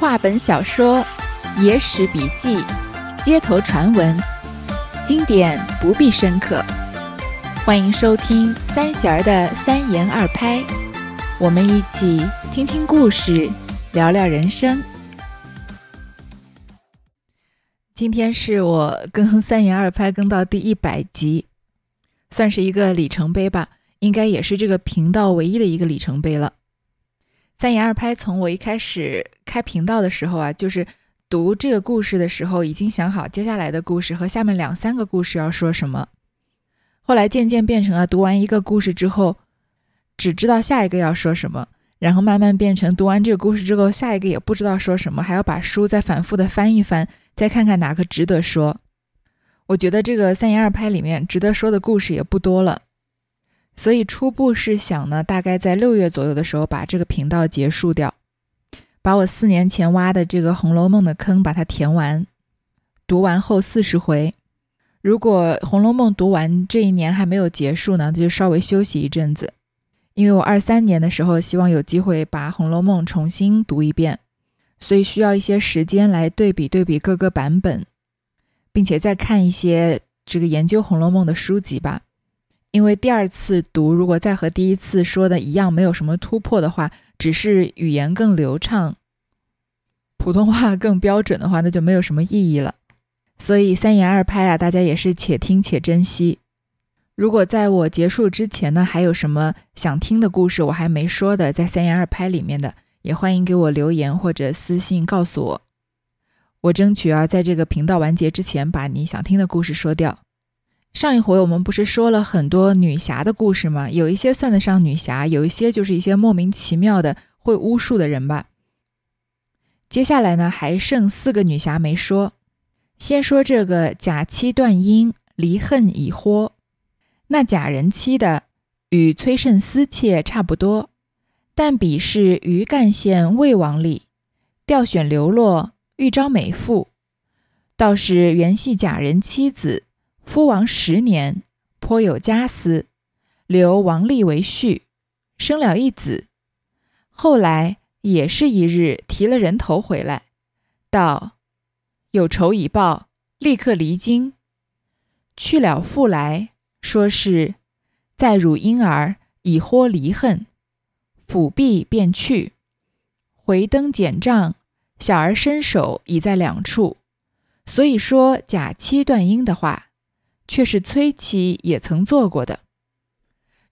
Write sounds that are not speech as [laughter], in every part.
话本小说、野史笔记、街头传闻，经典不必深刻。欢迎收听三弦儿的三言二拍，我们一起听听故事，聊聊人生。今天是我更三言二拍更到第一百集，算是一个里程碑吧，应该也是这个频道唯一的一个里程碑了。三言二拍，从我一开始开频道的时候啊，就是读这个故事的时候，已经想好接下来的故事和下面两三个故事要说什么。后来渐渐变成了读完一个故事之后，只知道下一个要说什么，然后慢慢变成读完这个故事之后，下一个也不知道说什么，还要把书再反复的翻一翻，再看看哪个值得说。我觉得这个三言二拍里面值得说的故事也不多了。所以初步是想呢，大概在六月左右的时候把这个频道结束掉，把我四年前挖的这个《红楼梦》的坑把它填完，读完后四十回。如果《红楼梦》读完这一年还没有结束呢，就稍微休息一阵子，因为我二三年的时候希望有机会把《红楼梦》重新读一遍，所以需要一些时间来对比对比各个版本，并且再看一些这个研究《红楼梦》的书籍吧。因为第二次读，如果再和第一次说的一样，没有什么突破的话，只是语言更流畅，普通话 [laughs] 更标准的话，那就没有什么意义了。所以三言二拍啊，大家也是且听且珍惜。如果在我结束之前呢，还有什么想听的故事我还没说的，在三言二拍里面的，也欢迎给我留言或者私信告诉我，我争取啊，在这个频道完结之前，把你想听的故事说掉。上一回我们不是说了很多女侠的故事吗？有一些算得上女侠，有一些就是一些莫名其妙的会巫术的人吧。接下来呢，还剩四个女侠没说。先说这个假妻断姻，离恨已豁。那假人妻的与崔胜思妾差不多，但比是余干县魏王里调选流落，欲招美妇，倒是原系假人妻子。夫王十年，颇有家私，留王立为婿，生了一子。后来也是一日提了人头回来，道有仇已报，立刻离京。去了复来，说是在汝婴儿已豁离恨，府婢便去。回登简帐，小儿身手已在两处，所以说假妻断婴的话。却是崔妻也曾做过的。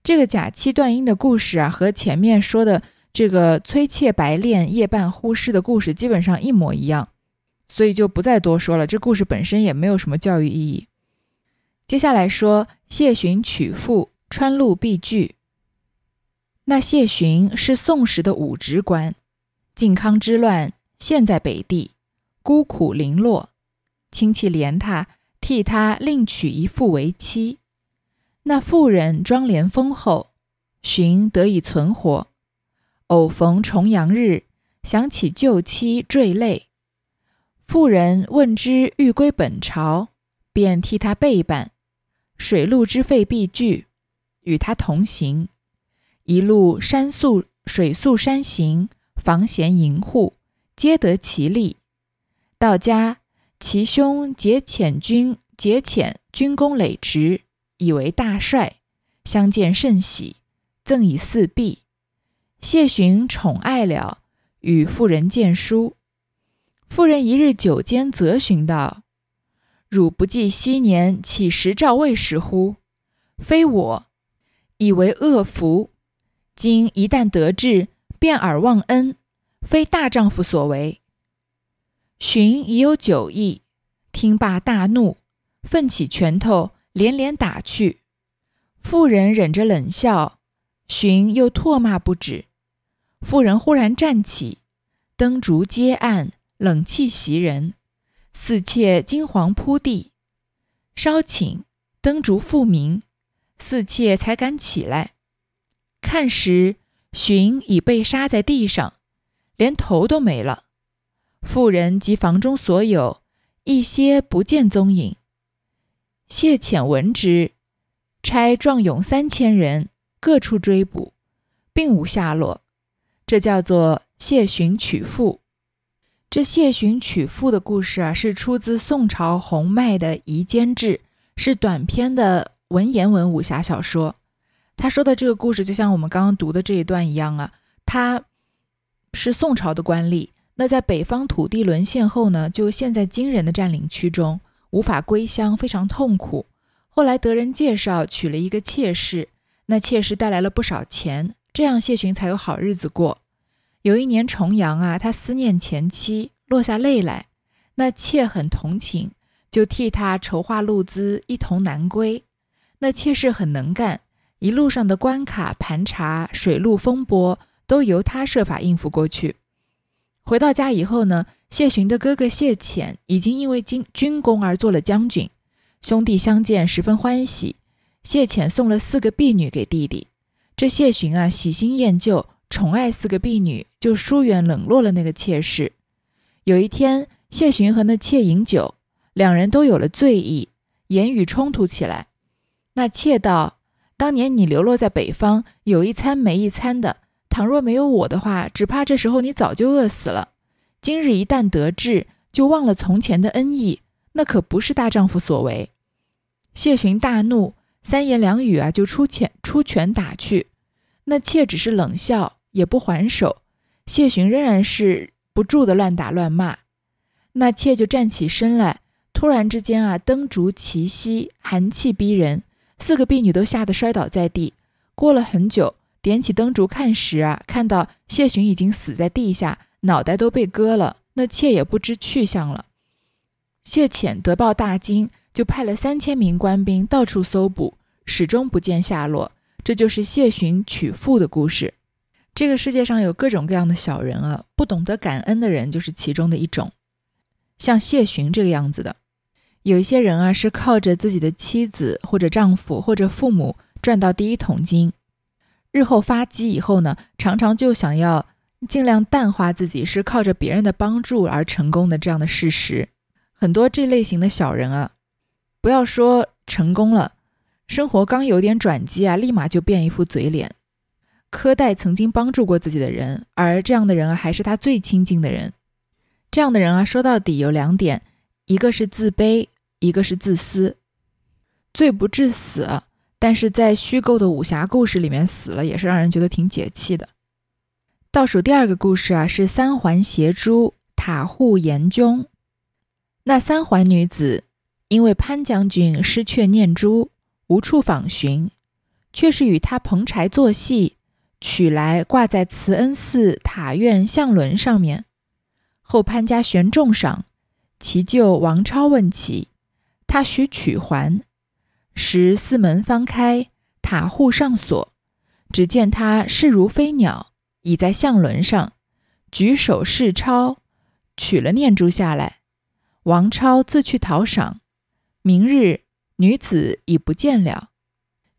这个假妻断姻的故事啊，和前面说的这个崔妾白练夜半忽失的故事基本上一模一样，所以就不再多说了。这故事本身也没有什么教育意义。接下来说谢逊娶妇，穿路避惧。那谢寻是宋时的武职官，靖康之乱现在北地，孤苦零落，亲戚怜他。替他另娶一妇为妻，那妇人庄廉丰厚，寻得以存活。偶逢重阳日，想起旧妻，坠泪。妇人问之欲归本朝，便替他备办，水陆之费必具，与他同行。一路山宿水宿山行，房闲营户，皆得其利。到家。其兄结遣军，节遣军功累职，以为大帅，相见甚喜，赠以四璧。谢寻宠爱了，与妇人见书。妇人一日久间，责询道：“汝不记昔年乞食赵魏时乎？非我，以为恶福。今一旦得志，便尔忘恩，非大丈夫所为。”荀已有酒意，听罢大怒，奋起拳头，连连打去。妇人忍着冷笑，荀又唾骂不止。妇人忽然站起，灯烛皆暗，冷气袭人，四妾惊惶扑地。稍顷，灯烛复明，四妾才敢起来。看时，荀已被杀在地上，连头都没了。妇人及房中所有一些不见踪影。谢潜闻之，差壮勇三千人各处追捕，并无下落。这叫做谢寻娶妇。这谢寻娶妇的故事啊，是出自宋朝洪迈的《夷坚志》，是短篇的文言文武侠小说。他说的这个故事，就像我们刚刚读的这一段一样啊，他是宋朝的官吏，那在北方土地沦陷后呢，就陷在金人的占领区中，无法归乡，非常痛苦。后来得人介绍，娶了一个妾室，那妾室带来了不少钱，这样谢寻才有好日子过。有一年重阳啊，他思念前妻，落下泪来。那妾很同情，就替他筹划路资，一同南归。那妾室很能干，一路上的关卡盘查、水陆风波都由他设法应付过去。回到家以后呢，谢寻的哥哥谢潜已经因为军军功而做了将军，兄弟相见十分欢喜。谢潜送了四个婢女给弟弟，这谢寻啊，喜新厌旧。宠爱四个婢女，就疏远冷落了那个妾室。有一天，谢寻和那妾饮酒，两人都有了醉意，言语冲突起来。那妾道：“当年你流落在北方，有一餐没一餐的，倘若没有我的话，只怕这时候你早就饿死了。今日一旦得志，就忘了从前的恩义，那可不是大丈夫所为。”谢寻大怒，三言两语啊，就出拳出拳打去。那妾只是冷笑。也不还手，谢寻仍然是不住的乱打乱骂。那妾就站起身来，突然之间啊，灯烛齐熄，寒气逼人，四个婢女都吓得摔倒在地。过了很久，点起灯烛看时啊，看到谢寻已经死在地下，脑袋都被割了，那妾也不知去向了。谢潜得报大惊，就派了三千名官兵到处搜捕，始终不见下落。这就是谢寻娶妇的故事。这个世界上有各种各样的小人啊，不懂得感恩的人就是其中的一种。像谢寻这个样子的，有一些人啊是靠着自己的妻子或者丈夫或者父母赚到第一桶金，日后发迹以后呢，常常就想要尽量淡化自己是靠着别人的帮助而成功的这样的事实。很多这类型的小人啊，不要说成功了，生活刚有点转机啊，立马就变一副嘴脸。苛待曾经帮助过自己的人，而这样的人啊，还是他最亲近的人。这样的人啊，说到底有两点：一个是自卑，一个是自私。罪不至死，但是在虚构的武侠故事里面死了，也是让人觉得挺解气的。倒数第二个故事啊，是三环邪珠塔户严邕。那三环女子因为潘将军失却念珠，无处访寻，却是与他捧柴作戏。取来挂在慈恩寺塔院相轮上面。后潘家悬重赏，其舅王超问起，他许取还。时寺门方开，塔户上锁，只见他势如飞鸟，倚在象轮上，举手示超，取了念珠下来。王超自去讨赏。明日女子已不见了。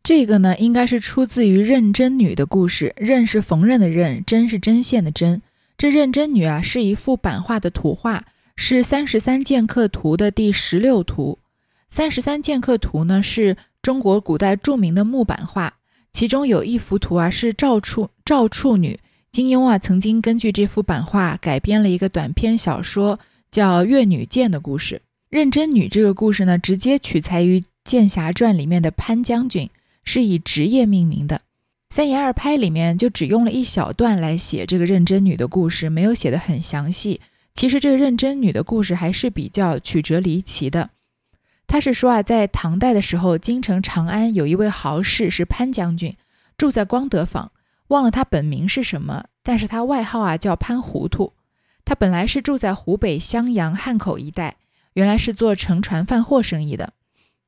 这个呢，应该是出自于认真女的故事。认是缝纫的认，针是针线的针。这认真女啊，是一幅版画的图画，是《三十三剑客图》的第十六图。《三十三剑客图》呢，是中国古代著名的木版画，其中有一幅图啊，是赵处赵处女。金庸啊，曾经根据这幅版画改编了一个短篇小说，叫《越女剑》的故事。认真女这个故事呢，直接取材于《剑侠传》里面的潘将军。是以职业命名的，《三言二拍》里面就只用了一小段来写这个认真女的故事，没有写的很详细。其实这个认真女的故事还是比较曲折离奇的。他是说啊，在唐代的时候，京城长安有一位豪士是潘将军，住在光德坊，忘了他本名是什么，但是他外号啊叫潘糊涂。他本来是住在湖北襄阳汉口一带，原来是做乘船贩货生意的。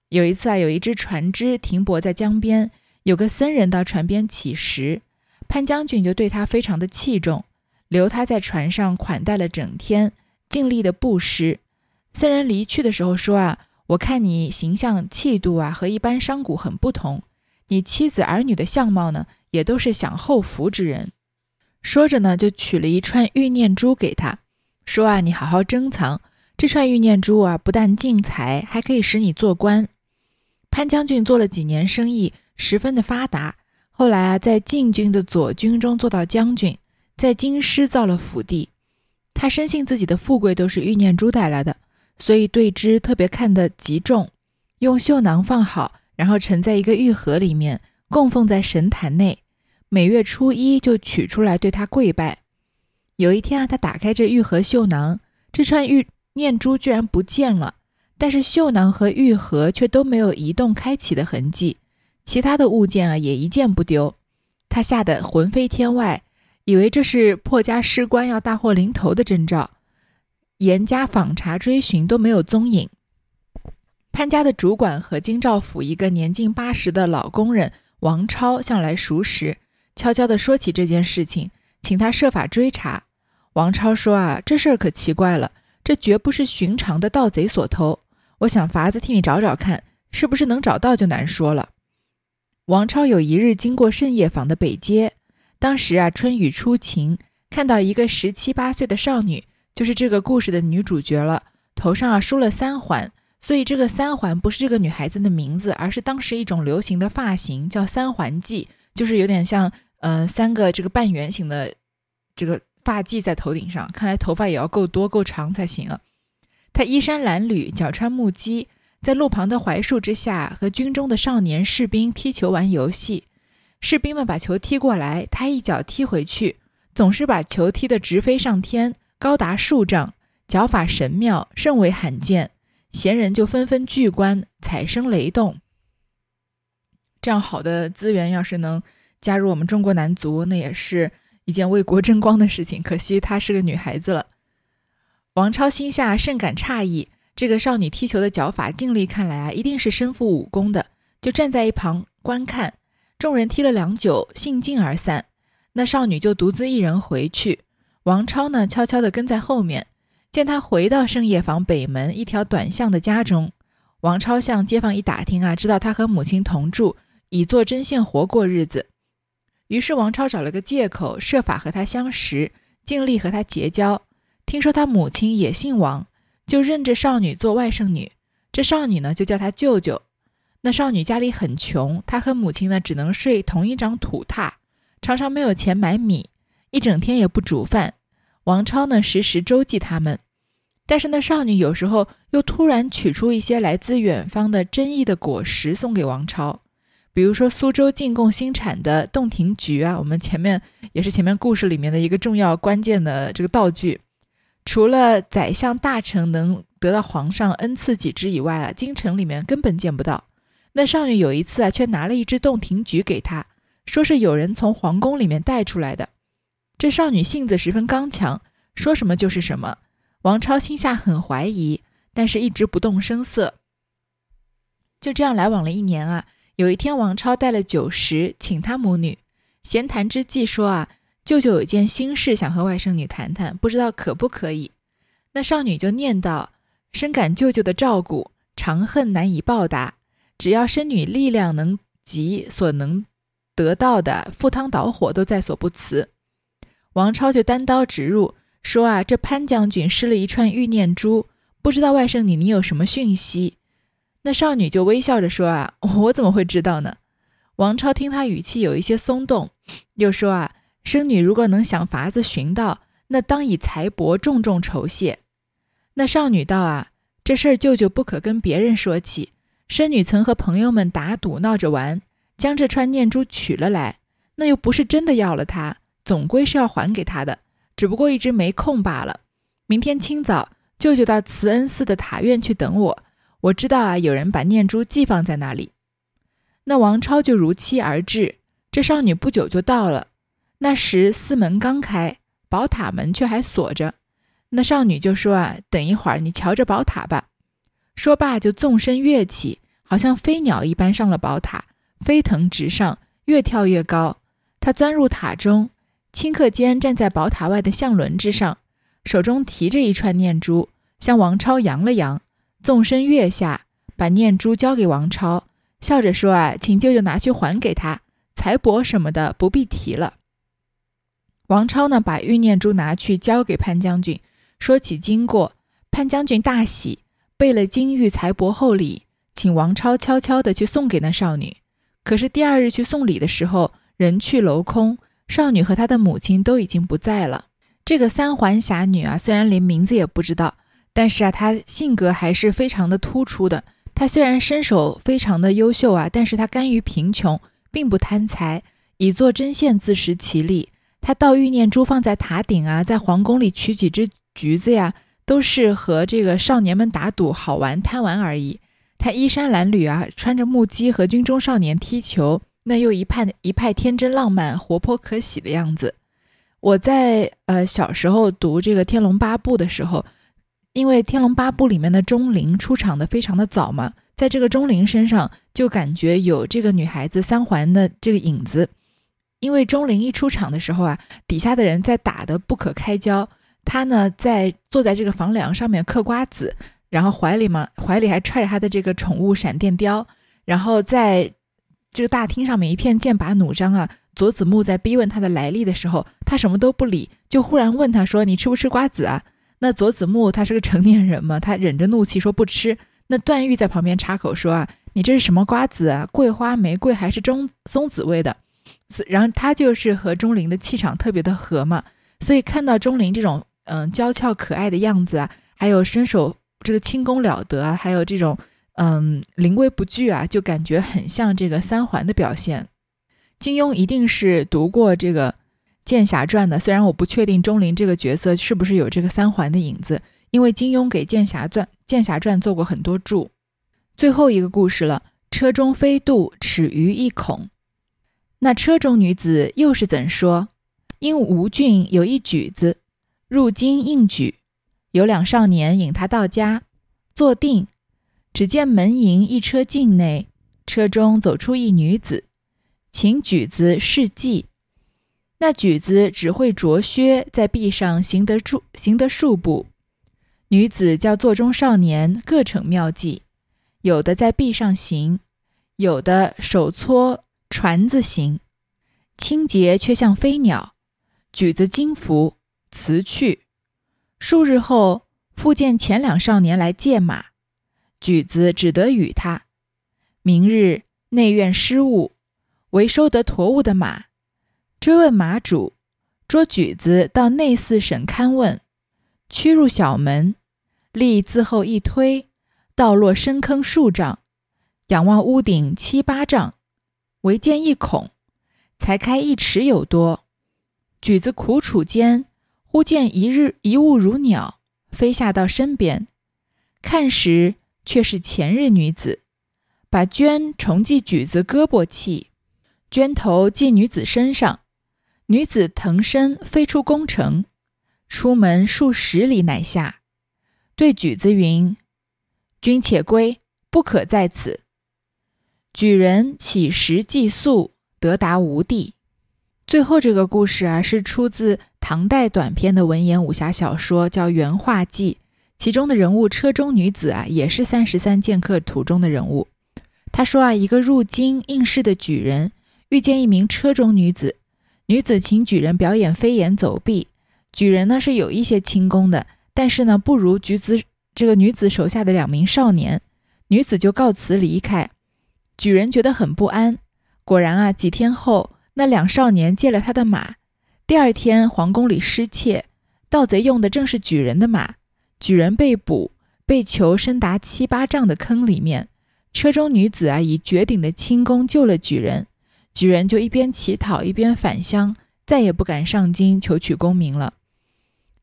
有一次啊，有一只船只停泊在江边，有个僧人到船边乞食，潘将军就对他非常的器重，留他在船上款待了整天，尽力的布施。僧人离去的时候说啊，我看你形象气度啊和一般商贾很不同，你妻子儿女的相貌呢也都是享后福之人。说着呢，就取了一串玉念珠给他，说啊，你好好珍藏这串玉念珠啊，不但进财，还可以使你做官。潘将军做了几年生意，十分的发达。后来啊，在禁军的左军中做到将军，在京师造了府邸。他深信自己的富贵都是玉念珠带来的，所以对之特别看得极重，用绣囊放好，然后盛在一个玉盒里面，供奉在神坛内。每月初一就取出来对他跪拜。有一天啊，他打开这玉盒绣囊，这串玉念珠居然不见了，但是绣囊和玉盒却都没有移动开启的痕迹，其他的物件啊也一件不丢。他吓得魂飞天外，以为这是破家失官要大祸临头的征兆，严加访查追寻都没有踪影。潘家的主管和京兆府一个年近八十的老工人王超向来熟识。悄悄地说起这件事情，请他设法追查。王超说：“啊，这事儿可奇怪了，这绝不是寻常的盗贼所偷。我想法子替你找找看，是不是能找到就难说了。”王超有一日经过盛业坊的北街，当时啊春雨初晴，看到一个十七八岁的少女，就是这个故事的女主角了，头上啊梳了三环，所以这个三环不是这个女孩子的名字，而是当时一种流行的发型，叫三环髻。就是有点像，呃，三个这个半圆形的这个发髻在头顶上，看来头发也要够多够长才行啊。他衣衫褴褛，脚穿木屐，在路旁的槐树之下和军中的少年士兵踢球玩游戏。士兵们把球踢过来，他一脚踢回去，总是把球踢得直飞上天，高达数丈，脚法神妙，甚为罕见。闲人就纷纷聚观，彩声雷动。这样好的资源，要是能加入我们中国男足，那也是一件为国争光的事情。可惜她是个女孩子了。王超心下甚感诧异，这个少女踢球的脚法，尽力看来啊，一定是身负武功的，就站在一旁观看。众人踢了良久，兴尽而散，那少女就独自一人回去。王超呢，悄悄地跟在后面。见他回到盛业坊北门一条短巷的家中，王超向街坊一打听啊，知道他和母亲同住。以做针线活过日子，于是王超找了个借口，设法和他相识，尽力和他结交。听说他母亲也姓王，就认这少女做外甥女。这少女呢，就叫他舅舅。那少女家里很穷，她和母亲呢，只能睡同一张土榻，常常没有钱买米，一整天也不煮饭。王超呢，时时周济他们，但是那少女有时候又突然取出一些来自远方的珍异的果实送给王超。比如说苏州进贡新产的洞庭菊啊，我们前面也是前面故事里面的一个重要关键的这个道具。除了宰相大臣能得到皇上恩赐几枝以外啊，京城里面根本见不到。那少女有一次啊，却拿了一只洞庭菊给他，说是有人从皇宫里面带出来的。这少女性子十分刚强，说什么就是什么。王超心下很怀疑，但是一直不动声色。就这样来往了一年啊。有一天，王超带了酒食请他母女，闲谈之际说：“啊，舅舅有件心事想和外甥女谈谈，不知道可不可以。”那少女就念道：“深感舅舅的照顾，长恨难以报答。只要甥女力量能及，所能得到的，赴汤蹈火都在所不辞。”王超就单刀直入说：“啊，这潘将军失了一串玉念珠，不知道外甥女你有什么讯息？”那少女就微笑着说：“啊，我怎么会知道呢？”王超听他语气有一些松动，又说：“啊，生女如果能想法子寻到，那当以财帛重重酬谢。”那少女道：“啊，这事儿舅舅不可跟别人说起。生女曾和朋友们打赌闹着玩，将这串念珠取了来，那又不是真的要了它，总归是要还给他的，只不过一直没空罢了。明天清早，舅舅到慈恩寺的塔院去等我。”我知道啊，有人把念珠寄放在那里。那王超就如期而至，这少女不久就到了。那时寺门刚开，宝塔门却还锁着。那少女就说啊：“等一会儿，你瞧着宝塔吧。”说罢就纵身跃起，好像飞鸟一般上了宝塔，飞腾直上，越跳越高。她钻入塔中，顷刻间站在宝塔外的象轮之上，手中提着一串念珠，向王超扬了扬。纵身跃下，把念珠交给王超，笑着说：“啊，请舅舅拿去还给他，财帛什么的不必提了。”王超呢，把玉念珠拿去交给潘将军，说起经过，潘将军大喜，备了金玉财帛厚礼，请王超悄悄地去送给那少女。可是第二日去送礼的时候，人去楼空，少女和她的母亲都已经不在了。这个三环侠女啊，虽然连名字也不知道，但是啊，她性格还是非常的突出的。她虽然身手非常的优秀啊，但是她甘于贫穷，并不贪财，以做针线自食其力。她倒玉念珠放在塔顶啊，在皇宫里取几只橘子呀，都是和这个少年们打赌好玩贪玩而已。她衣衫褴褛啊，穿着木屐和军中少年踢球，那又一派一派天真浪漫、活泼可喜的样子。我在呃小时候读这个《天龙八部》的时候，因为《天龙八部》里面的钟灵出场的非常的早嘛，在这个钟灵身上就感觉有这个女孩子三环的这个影子。因为钟灵一出场的时候啊，底下的人在打的不可开交，她呢在坐在这个房梁上面嗑瓜子，然后怀里嘛怀里还揣着她的这个宠物闪电雕，然后在这个大厅上面一片剑拔弩张啊。佐子木在逼问他的来历的时候，他什么都不理，就忽然问他说：“你吃不吃瓜子啊？”那佐子木他是个成年人嘛，他忍着怒气说不吃。那段誉在旁边插口说：“啊，你这是什么瓜子啊？桂花、玫瑰还是中松子味的？”所然后他就是和钟灵的气场特别的合嘛，所以看到钟灵这种嗯娇俏可爱的样子啊，还有身手这个轻功了得啊，还有这种嗯临危不惧啊，就感觉很像这个三环的表现。金庸一定是读过这个《剑侠传》的，虽然我不确定钟灵这个角色是不是有这个三环的影子，因为金庸给《剑侠传》《剑侠传》做过很多注。最后一个故事了，车中飞渡，齿余一孔。那车中女子又是怎说？因吴郡有一举子，入京应举，有两少年引他到家，坐定，只见门迎一车境内，车中走出一女子。请举子试技，那举子只会着靴在壁上行得住，行得数步。女子叫座中少年各逞妙计，有的在壁上行，有的手搓船子行，清洁却像飞鸟。举子惊服，辞去。数日后，复见前两少年来借马，举子只得与他。明日内院失物。为收得驮物的马，追问马主，捉举子到内寺审勘问，驱入小门，立自后一推，倒落深坑数丈，仰望屋顶七八丈，唯见一孔，才开一尺有多。举子苦楚间，忽见一日一物如鸟飞下到身边，看时却是前日女子，把绢重系举子胳膊气。绢头系女子身上，女子腾身飞出宫城，出门数十里乃下。对举子云：“君且归，不可在此。”举人起时寄宿，得达无地。最后这个故事啊，是出自唐代短篇的文言武侠小说，叫《原画记》，其中的人物车中女子啊，也是三十三剑客图中的人物。他说啊，一个入京应试的举人。遇见一名车中女子，女子请举人表演飞檐走壁。举人呢是有一些轻功的，但是呢不如举子这个女子手下的两名少年。女子就告辞离开。举人觉得很不安。果然啊，几天后那两少年借了他的马。第二天皇宫里失窃，盗贼用的正是举人的马。举人被捕，被囚深达七八丈的坑里面。车中女子啊以绝顶的轻功救了举人。举人就一边乞讨一边返乡，再也不敢上京求取功名了。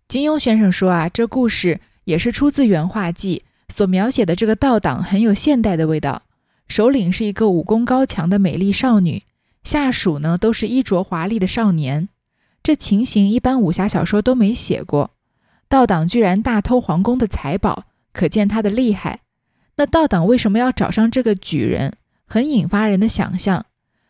金庸先生说啊，这故事也是出自《原画记》，所描写的这个盗党很有现代的味道。首领是一个武功高强的美丽少女，下属呢都是衣着华丽的少年。这情形一般武侠小说都没写过。盗党居然大偷皇宫的财宝，可见他的厉害。那盗党为什么要找上这个举人？很引发人的想象。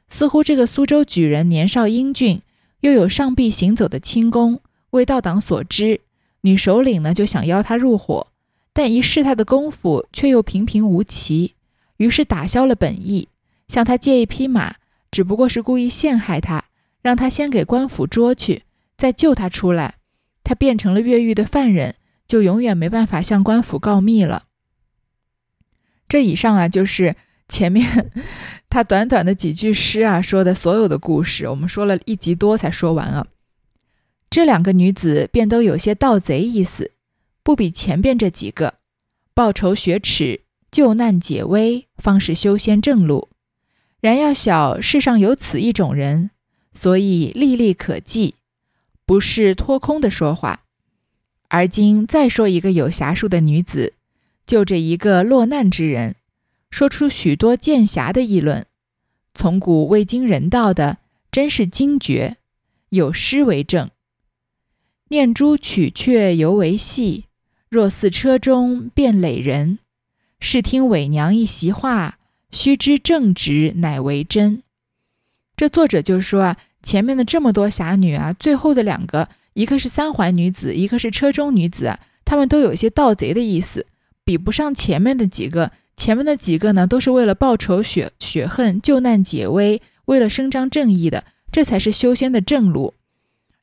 似乎这个苏州举人年少英俊，又有上臂行走的轻功，为盗党所知。女首领呢就想邀他入伙，但一试他的功夫却又平平无奇，于是打消了本意，向他借一匹马，只不过是故意陷害他，让他先给官府捉去，再救他出来。他变成了越狱的犯人，就永远没办法向官府告密了。这以上啊，就是前面。[laughs] 他短短的几句诗啊，说的所有的故事，我们说了一集多才说完啊。这两个女子便都有些盗贼意思，不比前边这几个。报仇雪耻，救难解危，方是修仙正路。然要晓世上有此一种人，所以历历可记，不是托空的说话。而今再说一个有侠术的女子，就这一个落难之人，说出许多剑侠的议论，从古未经人道的，真是惊绝。有诗为证：“念珠取却犹为戏，若似车中变垒人。试听伪娘一席话。”须知正直乃为真。这作者就说啊，前面的这么多侠女啊，最后的两个，一个是三环女子，一个是车中女子，她们都有些盗贼的意思，比不上前面的几个。前面的几个呢，都是为了报仇雪雪恨、救难解危，为了伸张正义的，这才是修仙的正路。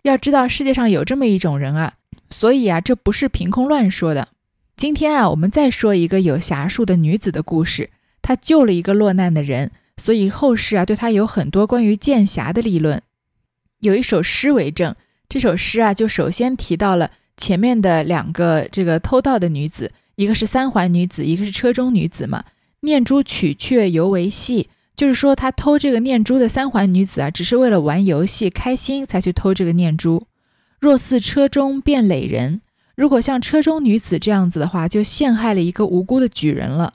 要知道世界上有这么一种人啊，所以啊，这不是凭空乱说的。今天啊，我们再说一个有侠术的女子的故事。她救了一个落难的人，所以后世啊对她有很多关于剑侠的立论。有一首诗为证，这首诗啊就首先提到了前面的两个这个偷盗的女子，一个是三环女子，一个是车中女子嘛。念珠取却犹为戏，就是说他偷这个念珠的三环女子啊，只是为了玩游戏开心才去偷这个念珠。若似车中变垒人，如果像车中女子这样子的话，就陷害了一个无辜的举人了。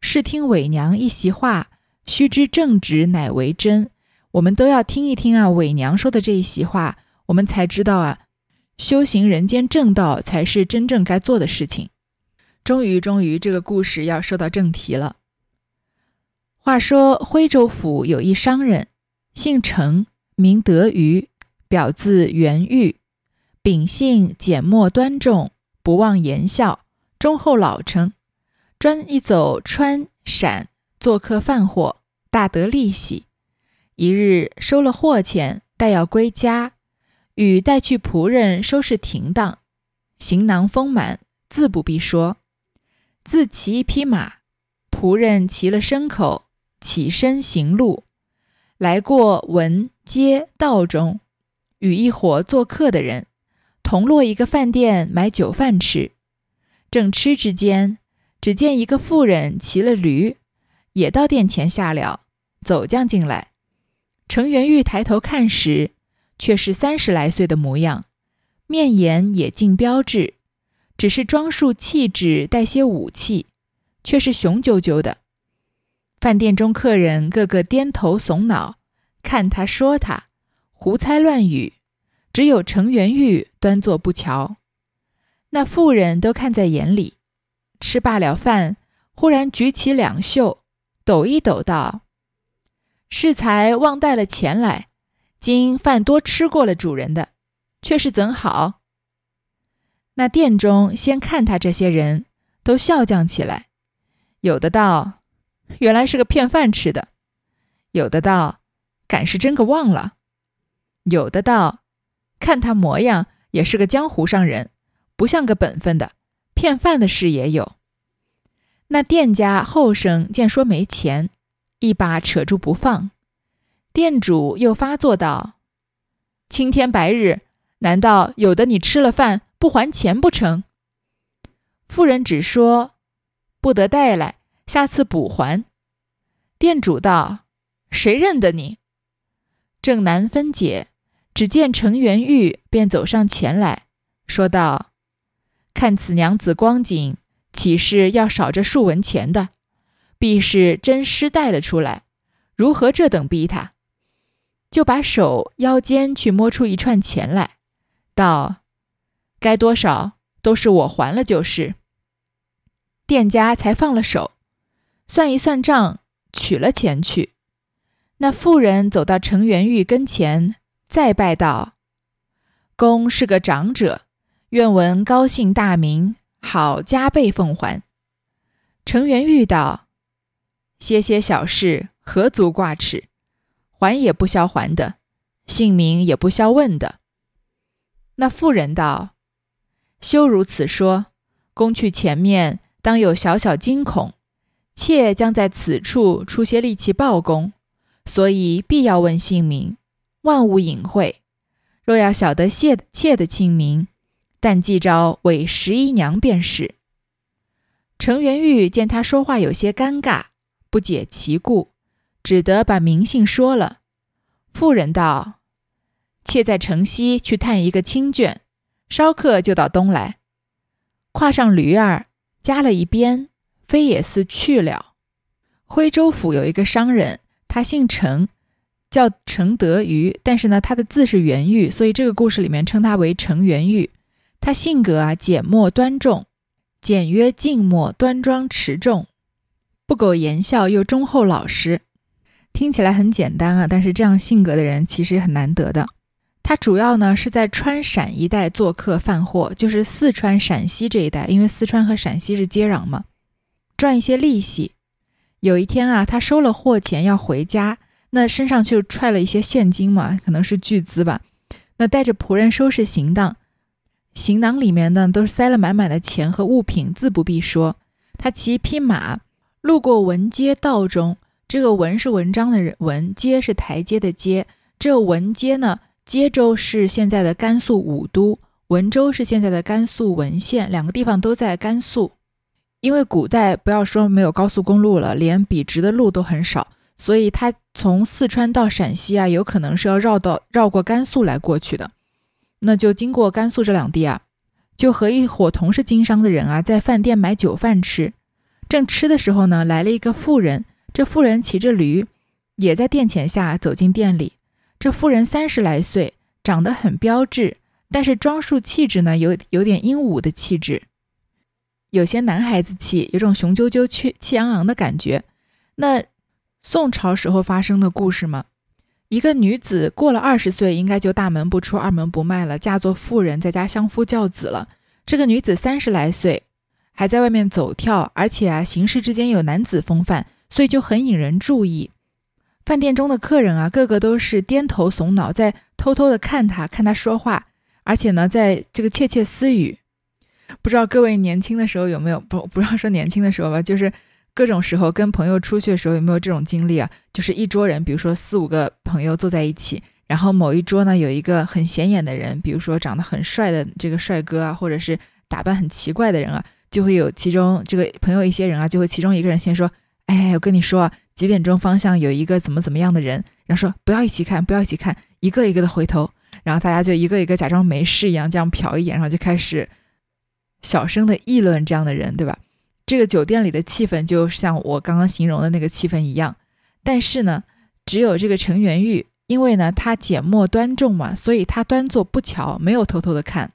试听伪娘一席话，须知正直乃为真。我们都要听一听啊，伪娘说的这一席话，我们才知道啊，修行人间正道才是真正该做的事情。终于，终于，这个故事要说到正题了。话说徽州府有一商人，姓程，名德瑜，表字元玉，秉性简默端重，不忘言笑，忠厚老成。专一走川陕做客贩货，大得利息。一日收了货钱，待要归家，与带去仆人收拾停当，行囊丰满，自不必说。自骑一匹马，仆人骑了牲口，起身行路，来过文街道中，与一伙做客的人同落一个饭店买酒饭吃，正吃之间。只见一个妇人骑了驴，也到店前下了，走将进来。程元玉抬头看时，却是三十来岁的模样，面颜也尽标致，只是装束气质带些武气，却是雄赳赳的。饭店中客人个个颠头耸脑，看他说他，胡猜乱语，只有程元玉端坐不瞧。那妇人都看在眼里。吃罢了饭，忽然举起两袖，抖一抖，道：“适才忘带了钱来，今饭多吃过了主人的，却是怎好？”那店中先看他这些人都笑将起来，有的道：“原来是个骗饭吃的；有的道：“敢是真个忘了；有的道：“看他模样也是个江湖上人，不像个本分的。”骗饭的事也有。那店家后生见说没钱，一把扯住不放。店主又发作道：“青天白日，难道有的你吃了饭不还钱不成？”妇人只说：“不得带来，下次补还。”店主道：“谁认得你？”正难分解，只见程元玉便走上前来说道。看此娘子光景，岂是要少这数文钱的？必是真失带了出来。如何这等逼他？就把手腰间去摸出一串钱来，道：“该多少都是我还了就是。”店家才放了手，算一算账，取了钱去。那妇人走到程元玉跟前，再拜道：“公是个长者。”愿闻高姓大名，好加倍奉还。程元玉道：“些些小事，何足挂齿？还也不消还的，姓名也不消问的。”那妇人道：“休如此说，公去前面当有小小惊恐，妾将在此处出些力气报公，所以必要问姓名，万勿隐晦。若要晓得妾妾的姓名，但记招为十一娘便是。”程元玉见他说话有些尴尬，不解其故，只得把名姓说了。妇人道：“妾在城西去探一个亲眷，稍刻就到东来。”跨上驴儿，加了一鞭，飞也似去了。徽州府有一个商人，他姓程，叫程德瑜，但是呢，他的字是元玉，所以这个故事里面称他为程元玉。他性格啊，简默端重。简约静默，端庄持重，不苟言笑，又忠厚老实。听起来很简单啊，但是这样性格的人其实很难得的。他主要呢是在川陕一带做客贩货，就是四川、陕西这一带，因为四川和陕西是接壤嘛，赚一些利息。有一天啊，他收了货钱要回家，那身上就揣了一些现金嘛，可能是巨资吧。那带着仆人收拾行当。行囊里面呢，都是塞了满满的钱和物品，自不必说。他骑一匹马，路过文街道中。这个文是文章的人文，街是台阶的阶。这文街呢，阶州是现在的甘肃武都，文州是现在的甘肃文县，两个地方都在甘肃。因为古代不要说没有高速公路了，连笔直的路都很少，所以他从四川到陕西啊，有可能是要绕到绕过甘肃来过去的。那就经过甘肃这两地啊，就和一伙同是经商的人啊，在饭店买酒饭吃。正吃的时候呢，来了一个妇人。这妇人骑着驴，也在店前下走进店里。这妇人三十来岁，长得很标致，但是装束气质呢，有有点英武的气质，有些男孩子气，有种雄赳赳、气气昂昂的感觉。那宋朝时候发生的故事吗？一个女子过了二十岁，应该就大门不出二门不迈了，嫁作妇人，在家相夫教子了。这个女子三十来岁，还在外面走跳，而且啊，行事之间有男子风范，所以就很引人注意。饭店中的客人啊，个个都是颠头耸脑，在偷偷的看他，看他说话，而且呢，在这个窃窃私语。不知道各位年轻的时候有没有不不要说年轻的时候吧，就是。各种时候跟朋友出去的时候有没有这种经历啊？就是一桌人，比如说四五个朋友坐在一起，然后某一桌呢有一个很显眼的人，比如说长得很帅的这个帅哥啊，或者是打扮很奇怪的人啊，就会有其中这个朋友一些人啊，就会其中一个人先说：“哎，我跟你说，几点钟方向有一个怎么怎么样的人。”然后说：“不要一起看，不要一起看，一个一个的回头。”然后大家就一个一个假装没事一样这样瞟一眼，然后就开始小声的议论这样的人，对吧？这个酒店里的气氛就像我刚刚形容的那个气氛一样，但是呢，只有这个程元玉，因为呢他简默端重嘛，所以他端坐不瞧，没有偷偷的看。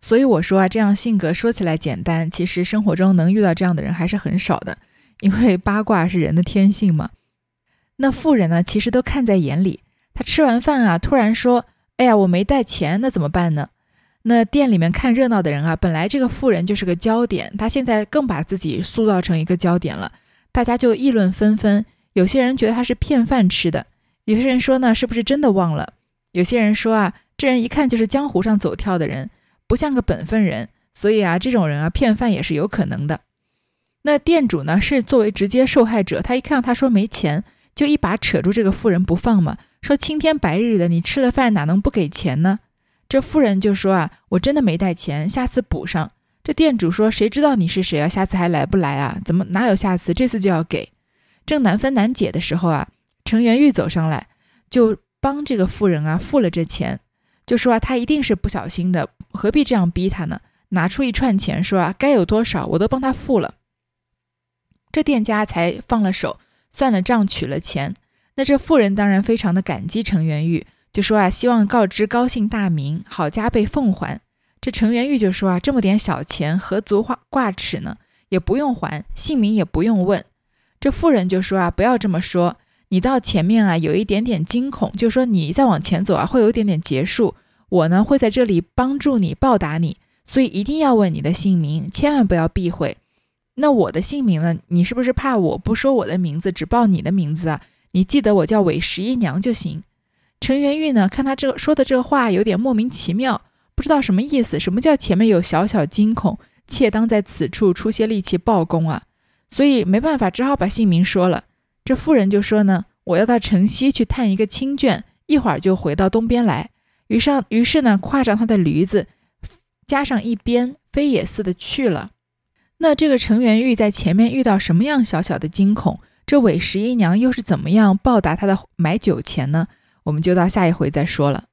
所以我说啊，这样性格说起来简单，其实生活中能遇到这样的人还是很少的，因为八卦是人的天性嘛。那富人呢，其实都看在眼里。他吃完饭啊，突然说：“哎呀，我没带钱，那怎么办呢？”那店里面看热闹的人啊，本来这个富人就是个焦点，他现在更把自己塑造成一个焦点了，大家就议论纷纷。有些人觉得他是骗饭吃的，有些人说呢，是不是真的忘了？有些人说啊，这人一看就是江湖上走跳的人，不像个本分人，所以啊，这种人啊，骗饭也是有可能的。那店主呢，是作为直接受害者，他一看到他说没钱，就一把扯住这个妇人不放嘛，说青天白日的，你吃了饭哪能不给钱呢？这妇人就说啊，我真的没带钱，下次补上。这店主说，谁知道你是谁啊？下次还来不来啊？怎么哪有下次？这次就要给。正难分难解的时候啊，程元玉走上来，就帮这个妇人啊付了这钱，就说啊，他一定是不小心的，何必这样逼他呢？拿出一串钱，说啊，该有多少我都帮他付了。这店家才放了手，算了账，取了钱。那这妇人当然非常的感激程元玉。就说啊，希望告知高姓大名，好加倍奉还。这程元玉就说啊，这么点小钱，何足挂挂齿呢？也不用还，姓名也不用问。这妇人就说啊，不要这么说，你到前面啊，有一点点惊恐，就是说你再往前走啊，会有一点点结束。我呢，会在这里帮助你，报答你，所以一定要问你的姓名，千万不要避讳。那我的姓名呢？你是不是怕我不说我的名字，只报你的名字啊？你记得我叫韦十一娘就行。程元玉呢，看他这说的这个话有点莫名其妙，不知道什么意思。什么叫前面有小小惊恐，妾当在此处出些力气报功啊？所以没办法，只好把姓名说了。这妇人就说呢，我要到城西去探一个亲眷，一会儿就回到东边来。于是，于是呢，跨上他的驴子，加上一鞭，飞也似的去了。那这个程元玉在前面遇到什么样小小的惊恐？这韦十一娘又是怎么样报答他的买酒钱呢？我们就到下一回再说了。